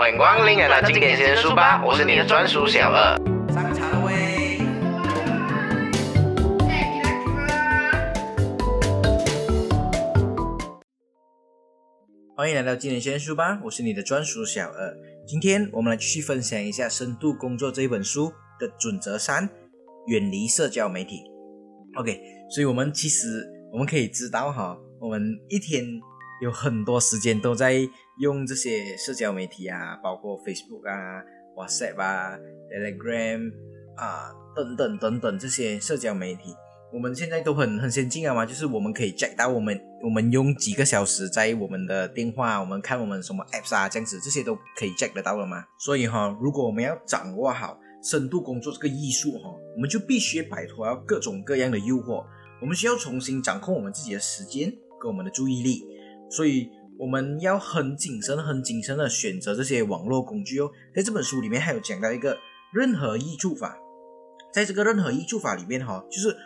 欢迎光临来到经典先生书吧，我是你的专属小二。欢迎来到经典先生书吧，我是你的专属小二。今天我们来继续分享一下《深度工作》这一本书的准则三：远离社交媒体。OK，所以我们其实我们可以知道哈，我们一天有很多时间都在用这些社交媒体啊，包括 Facebook 啊、WhatsApp 啊、Telegram 啊等等等等这些社交媒体。我们现在都很很先进啊嘛，就是我们可以 check 到我们我们用几个小时在我们的电话，我们看我们什么 apps 啊，这样子这些都可以 check 得到了嘛。所以哈，如果我们要掌握好深度工作这个艺术哈，我们就必须摆脱各种各样的诱惑，我们需要重新掌控我们自己的时间跟我们的注意力。所以我们要很谨慎、很谨慎的选择这些网络工具哦。在这本书里面还有讲到一个任何益处法，在这个任何益处法里面哈，就是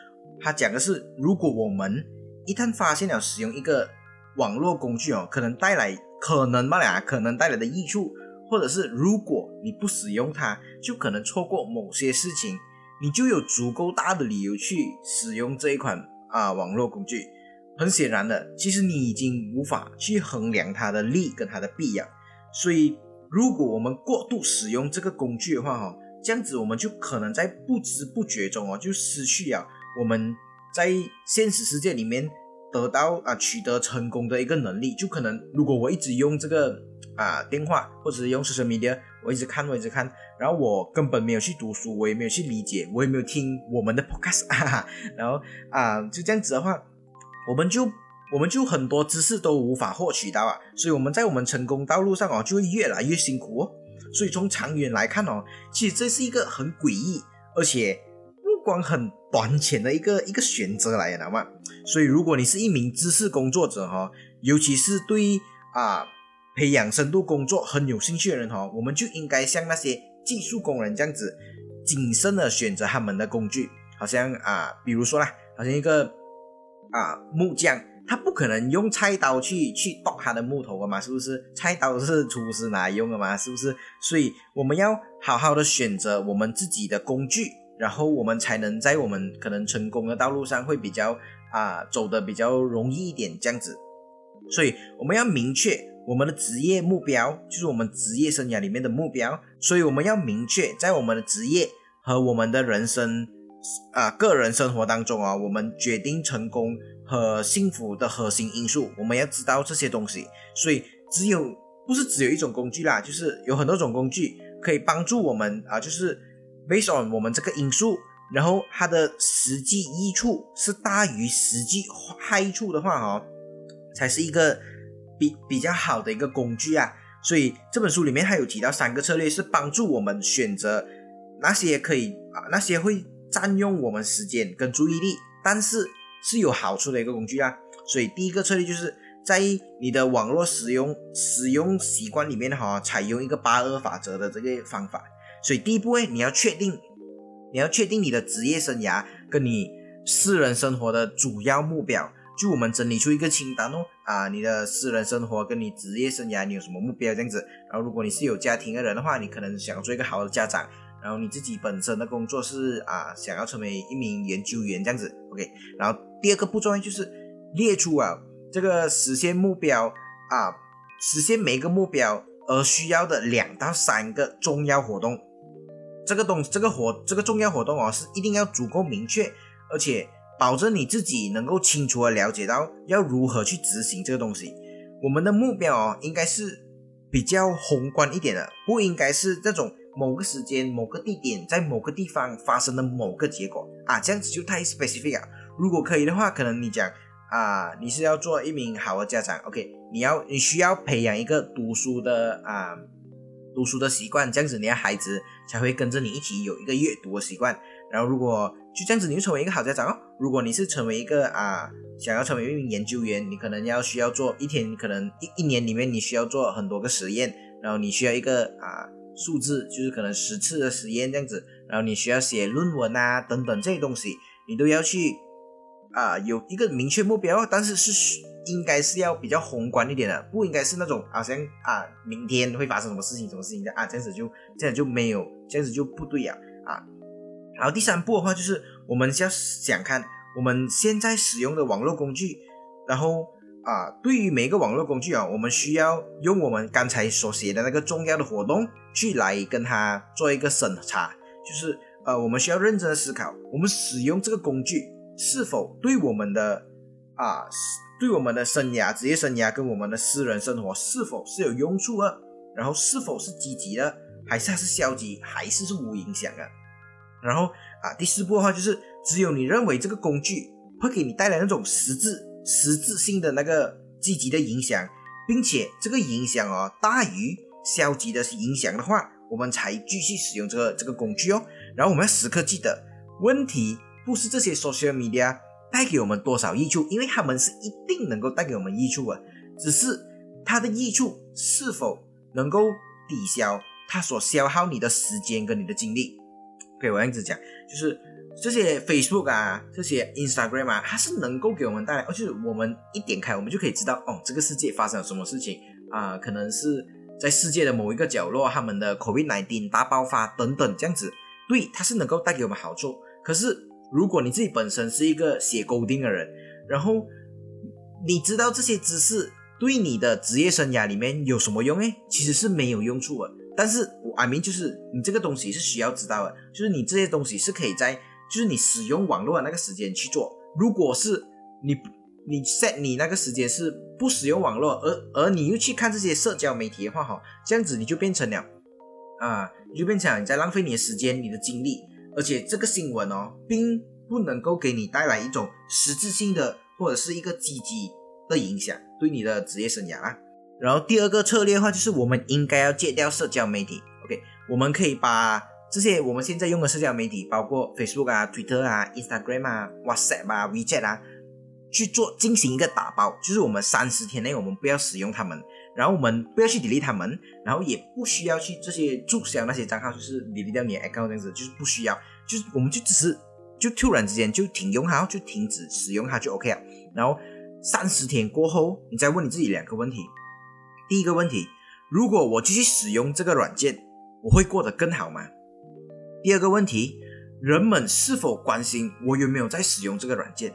他讲的是，如果我们一旦发现了使用一个网络工具哦，可能带来可能嘛呀，可能带来的益处，或者是如果你不使用它，就可能错过某些事情，你就有足够大的理由去使用这一款啊网络工具。很显然的，其实你已经无法去衡量它的利跟它的弊啊。所以，如果我们过度使用这个工具的话哈，这样子我们就可能在不知不觉中哦，就失去了。我们在现实世界里面得到啊取得成功的一个能力，就可能如果我一直用这个啊电话或者是用 social media，我一直看我一直看，然后我根本没有去读书，我也没有去理解，我也没有听我们的 podcast，哈哈，然后啊就这样子的话，我们就我们就很多知识都无法获取到啊，所以我们在我们成功道路上哦就会越来越辛苦哦，所以从长远来看哦，其实这是一个很诡异而且目。光很短浅的一个一个选择来的嘛，所以如果你是一名知识工作者哈，尤其是对啊培养深度工作很有兴趣的人哈，我们就应该像那些技术工人这样子，谨慎的选择他们的工具，好像啊，比如说啦，好像一个啊木匠，他不可能用菜刀去去剁他的木头的嘛，是不是？菜刀是厨师拿来用的嘛，是不是？所以我们要好好的选择我们自己的工具。然后我们才能在我们可能成功的道路上会比较啊走的比较容易一点这样子，所以我们要明确我们的职业目标，就是我们职业生涯里面的目标，所以我们要明确在我们的职业和我们的人生啊个人生活当中啊，我们决定成功和幸福的核心因素，我们要知道这些东西，所以只有不是只有一种工具啦，就是有很多种工具可以帮助我们啊，就是。based on 我们这个因素，然后它的实际益处是大于实际害处的话，哈，才是一个比比较好的一个工具啊。所以这本书里面还有提到三个策略，是帮助我们选择那些可以啊那些会占用我们时间跟注意力，但是是有好处的一个工具啊。所以第一个策略就是在你的网络使用使用习惯里面哈，采用一个八二法则的这个方法。所以第一步呢，你要确定，你要确定你的职业生涯跟你私人生活的主要目标。就我们整理出一个清单哦，啊，你的私人生活跟你职业生涯你有什么目标这样子。然后如果你是有家庭的人的话，你可能想做一个好的家长。然后你自己本身的工作是啊，想要成为一名研究员这样子。OK。然后第二个步骤，就是列出啊这个实现目标啊，实现每一个目标而需要的两到三个重要活动。这个东这个活这个重要活动哦，是一定要足够明确，而且保证你自己能够清楚的了解到要如何去执行这个东西。我们的目标哦，应该是比较宏观一点的，不应该是这种某个时间、某个地点、在某个地方发生的某个结果啊，这样子就太 specific 了。如果可以的话，可能你讲啊，你是要做一名好的家长，OK，你要你需要培养一个读书的啊。读书的习惯，这样子你的孩子才会跟着你一起有一个阅读的习惯。然后如果就这样子，你就成为一个好家长哦。如果你是成为一个啊，想要成为一名研究员，你可能要需要做一天，可能一一年里面你需要做很多个实验，然后你需要一个啊数字，就是可能十次的实验这样子。然后你需要写论文啊等等这些东西，你都要去啊有一个明确目标，但是是应该是要比较宏观一点的，不应该是那种好像啊，明天会发生什么事情，什么事情的啊，这样子就这样就没有，这样子就不对呀啊。然后第三步的话，就是我们要想看我们现在使用的网络工具，然后啊，对于每一个网络工具啊，我们需要用我们刚才所写的那个重要的活动去来跟它做一个审查，就是呃，我们需要认真的思考，我们使用这个工具是否对我们的啊。对我们的生涯、职业生涯跟我们的私人生活是否是有用处的？然后是否是积极的，还是它是消极，还是是无影响的？然后啊，第四步的话就是，只有你认为这个工具会给你带来那种实质、实质性的那个积极的影响，并且这个影响哦大于消极的影响的话，我们才继续使用这个这个工具哦。然后我们要时刻记得，问题不是这些 social media。带给我们多少益处？因为他们是一定能够带给我们益处的，只是它的益处是否能够抵消它所消耗你的时间跟你的精力。可以我这样子讲，就是这些 Facebook 啊，这些 Instagram 啊，它是能够给我们带来，而且我们一点开，我们就可以知道，哦，这个世界发生了什么事情啊？可能是在世界的某一个角落，他们的 COVID-19 大爆发等等，这样子，对，它是能够带给我们好处，可是。如果你自己本身是一个写勾丁的人，然后你知道这些知识对你的职业生涯里面有什么用？诶，其实是没有用处的。但是我 I mean 就是你这个东西是需要知道的，就是你这些东西是可以在就是你使用网络的那个时间去做。如果是你你 set 你那个时间是不使用网络，而而你又去看这些社交媒体的话，哈，这样子你就变成了啊，你就变成你在浪费你的时间、你的精力。而且这个新闻哦，并不能够给你带来一种实质性的或者是一个积极的影响，对你的职业生涯啊。然后第二个策略的话，就是我们应该要戒掉社交媒体。OK，我们可以把这些我们现在用的社交媒体，包括 Facebook 啊、Twitter 啊、Instagram 啊、WhatsApp 啊、WeChat 啊，去做进行一个打包，就是我们三十天内我们不要使用它们。然后我们不要去 delete 它们，然后也不需要去这些注销那些账号，就是 delete 掉你的 account 这样子，就是不需要，就是我们就只是就突然之间就停用它，就停止使用它就 OK 了。然后三十天过后，你再问你自己两个问题：第一个问题，如果我继续使用这个软件，我会过得更好吗？第二个问题，人们是否关心我有没有在使用这个软件？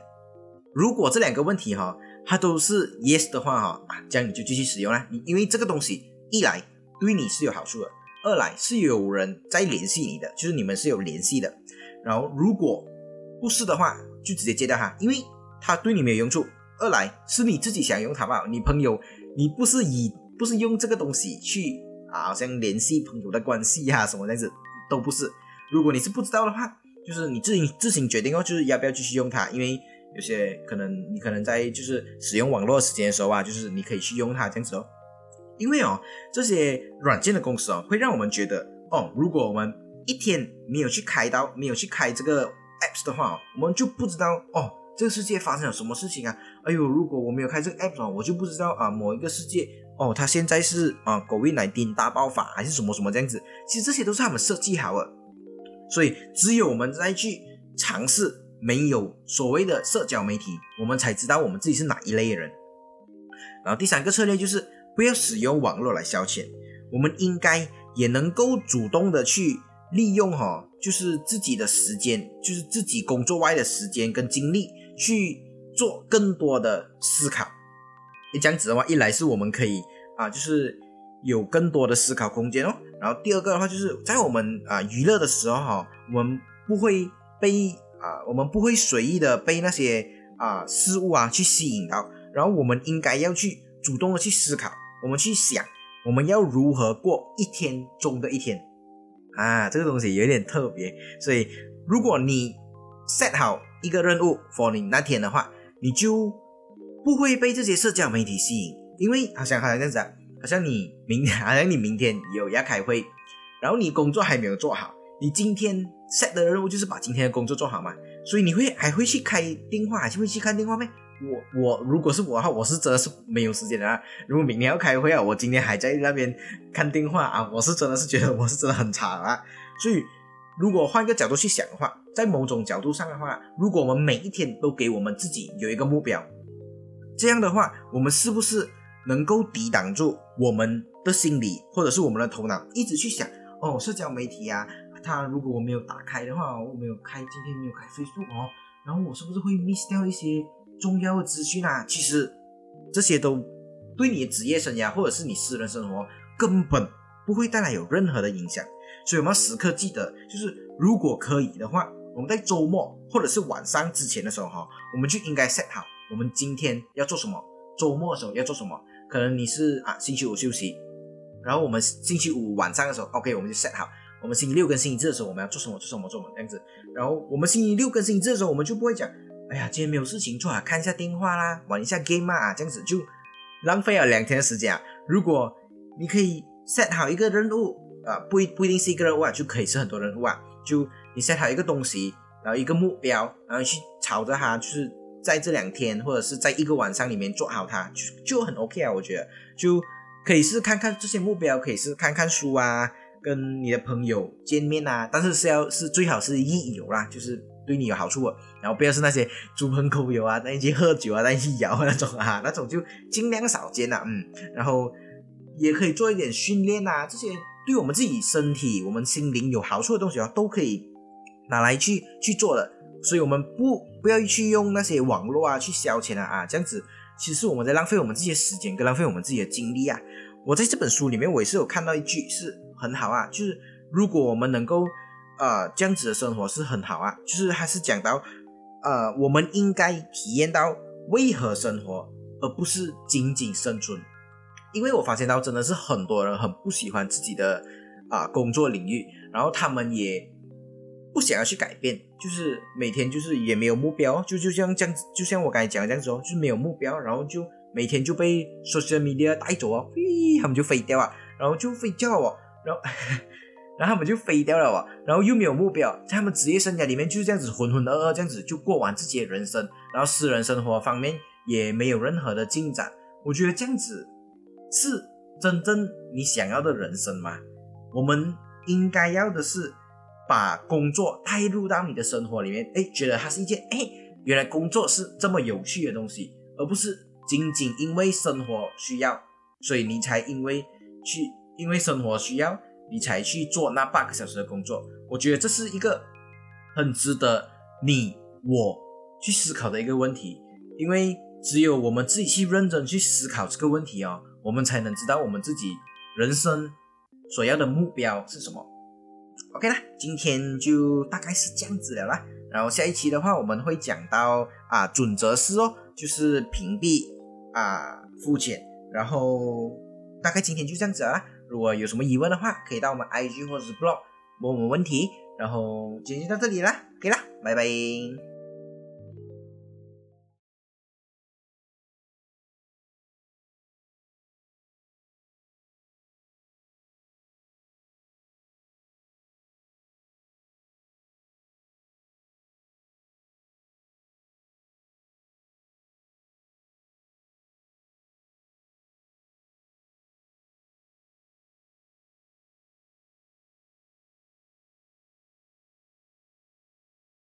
如果这两个问题哈。它都是 yes 的话哈啊，这样你就继续使用啦。你因为这个东西一来对你是有好处的，二来是有人在联系你的，就是你们是有联系的。然后如果不是的话，就直接戒掉它，因为它对你没有用处。二来是你自己想用它吧，你朋友你不是以不是用这个东西去啊，好像联系朋友的关系呀什么这样子都不是。如果你是不知道的话，就是你自己自行决定哦，就是要不要继续用它，因为。有些可能你可能在就是使用网络时间的时候啊，就是你可以去用它这样子哦。因为哦，这些软件的公司哦，会让我们觉得哦，如果我们一天没有去开刀，没有去开这个 apps 的话哦，我们就不知道哦，这个世界发生了什么事情啊。哎呦，如果我没有开这个 app 哦，我就不知道啊，某一个世界哦，它现在是啊，狗胃奶丁大爆发还是什么什么这样子。其实这些都是他们设计好的，所以只有我们再去尝试。没有所谓的社交媒体，我们才知道我们自己是哪一类人。然后第三个策略就是不要使用网络来消遣，我们应该也能够主动的去利用哈，就是自己的时间，就是自己工作外的时间跟精力去做更多的思考。这样子的话，一来是我们可以啊，就是有更多的思考空间哦。然后第二个的话，就是在我们啊娱乐的时候哈，我们不会被。啊，我们不会随意的被那些啊事物啊去吸引到，然后我们应该要去主动的去思考，我们去想我们要如何过一天中的一天啊，这个东西有点特别，所以如果你 set 好一个任务 for 你那天的话，你就不会被这些社交媒体吸引，因为好像好像这样子啊，好像你明好像你明天 有要开会，然后你工作还没有做好，你今天。set 的任务就是把今天的工作做好嘛，所以你会还会去开电话，还是会去看电话没？我我如果是我的话，我是真的是没有时间的啊。如果明天要开会啊，我今天还在那边看电话啊，我是真的是觉得我是真的很差啊。所以如果换一个角度去想的话，在某种角度上的话，如果我们每一天都给我们自己有一个目标，这样的话，我们是不是能够抵挡住我们的心理，或者是我们的头脑一直去想哦，社交媒体啊，它如果我没有打开的话，我没有开今天没有开 Facebook 哦，然后我是不是会 miss 掉一些重要的资讯啊？其实这些都对你的职业生涯或者是你私人生活根本不会带来有任何的影响。所以我们要时刻记得，就是如果可以的话，我们在周末或者是晚上之前的时候哈，我们就应该 set 好我们今天要做什么，周末的时候要做什么。可能你是啊星期五休息，然后我们星期五晚上的时候，OK，我们就 set 好，我们星期六跟星期日的时候我们要做什么做什么做什么这样子。然后我们星期六跟星期日的时候，我们就不会讲，哎呀，今天没有事情做啊，看一下电话啦，玩一下 game 啊，这样子就浪费了两天的时间啊。如果你可以 set 好一个任务。啊，不一不一定是一个任务啊，就可以是很多任务啊。就你 set 好一个东西，然后一个目标，然后去朝着它，就是在这两天或者是在一个晚上里面做好它，就就很 OK 啊。我觉得就可以是看看这些目标，可以是看看书啊，跟你的朋友见面啊，但是是要是最好是益友啦，就是对你有好处的，然后不要是那些猪朋狗友啊，在一起喝酒啊，在一起摇那种啊，那种就尽量少见呐。嗯，然后也可以做一点训练啊，这些。对我们自己身体、我们心灵有好处的东西啊，都可以拿来去去做的。所以，我们不不要去用那些网络啊去消遣了啊，这样子其实我们在浪费我们自己的时间，跟浪费我们自己的精力啊。我在这本书里面，我也是有看到一句是很好啊，就是如果我们能够呃这样子的生活是很好啊，就是还是讲到呃我们应该体验到为何生活，而不是仅仅生存。因为我发现到真的是很多人很不喜欢自己的啊工作领域，然后他们也不想要去改变，就是每天就是也没有目标，就就像这样子，就像我刚才讲的这样子哦，就是没有目标，然后就每天就被 social media 带走哦，飞，他们就飞掉啊，然后就飞掉哦，然后 然后他们就飞掉了哦，然后又没有目标，在他们职业生涯里面就是这样子浑浑噩噩这样子就过完自己的人生，然后私人生活方面也没有任何的进展，我觉得这样子。是真正你想要的人生吗？我们应该要的是把工作带入到你的生活里面，哎，觉得它是一件哎，原来工作是这么有趣的东西，而不是仅仅因为生活需要，所以你才因为去因为生活需要，你才去做那八个小时的工作。我觉得这是一个很值得你我去思考的一个问题，因为只有我们自己去认真去思考这个问题哦。我们才能知道我们自己人生所要的目标是什么。OK 啦，今天就大概是这样子了啦。然后下一期的话，我们会讲到啊准则式哦，就是屏蔽啊复检。然后大概今天就这样子啦。如果有什么疑问的话，可以到我们 IG 或者是 Blog 问我们问题。然后今天就到这里啦可以啦，拜拜。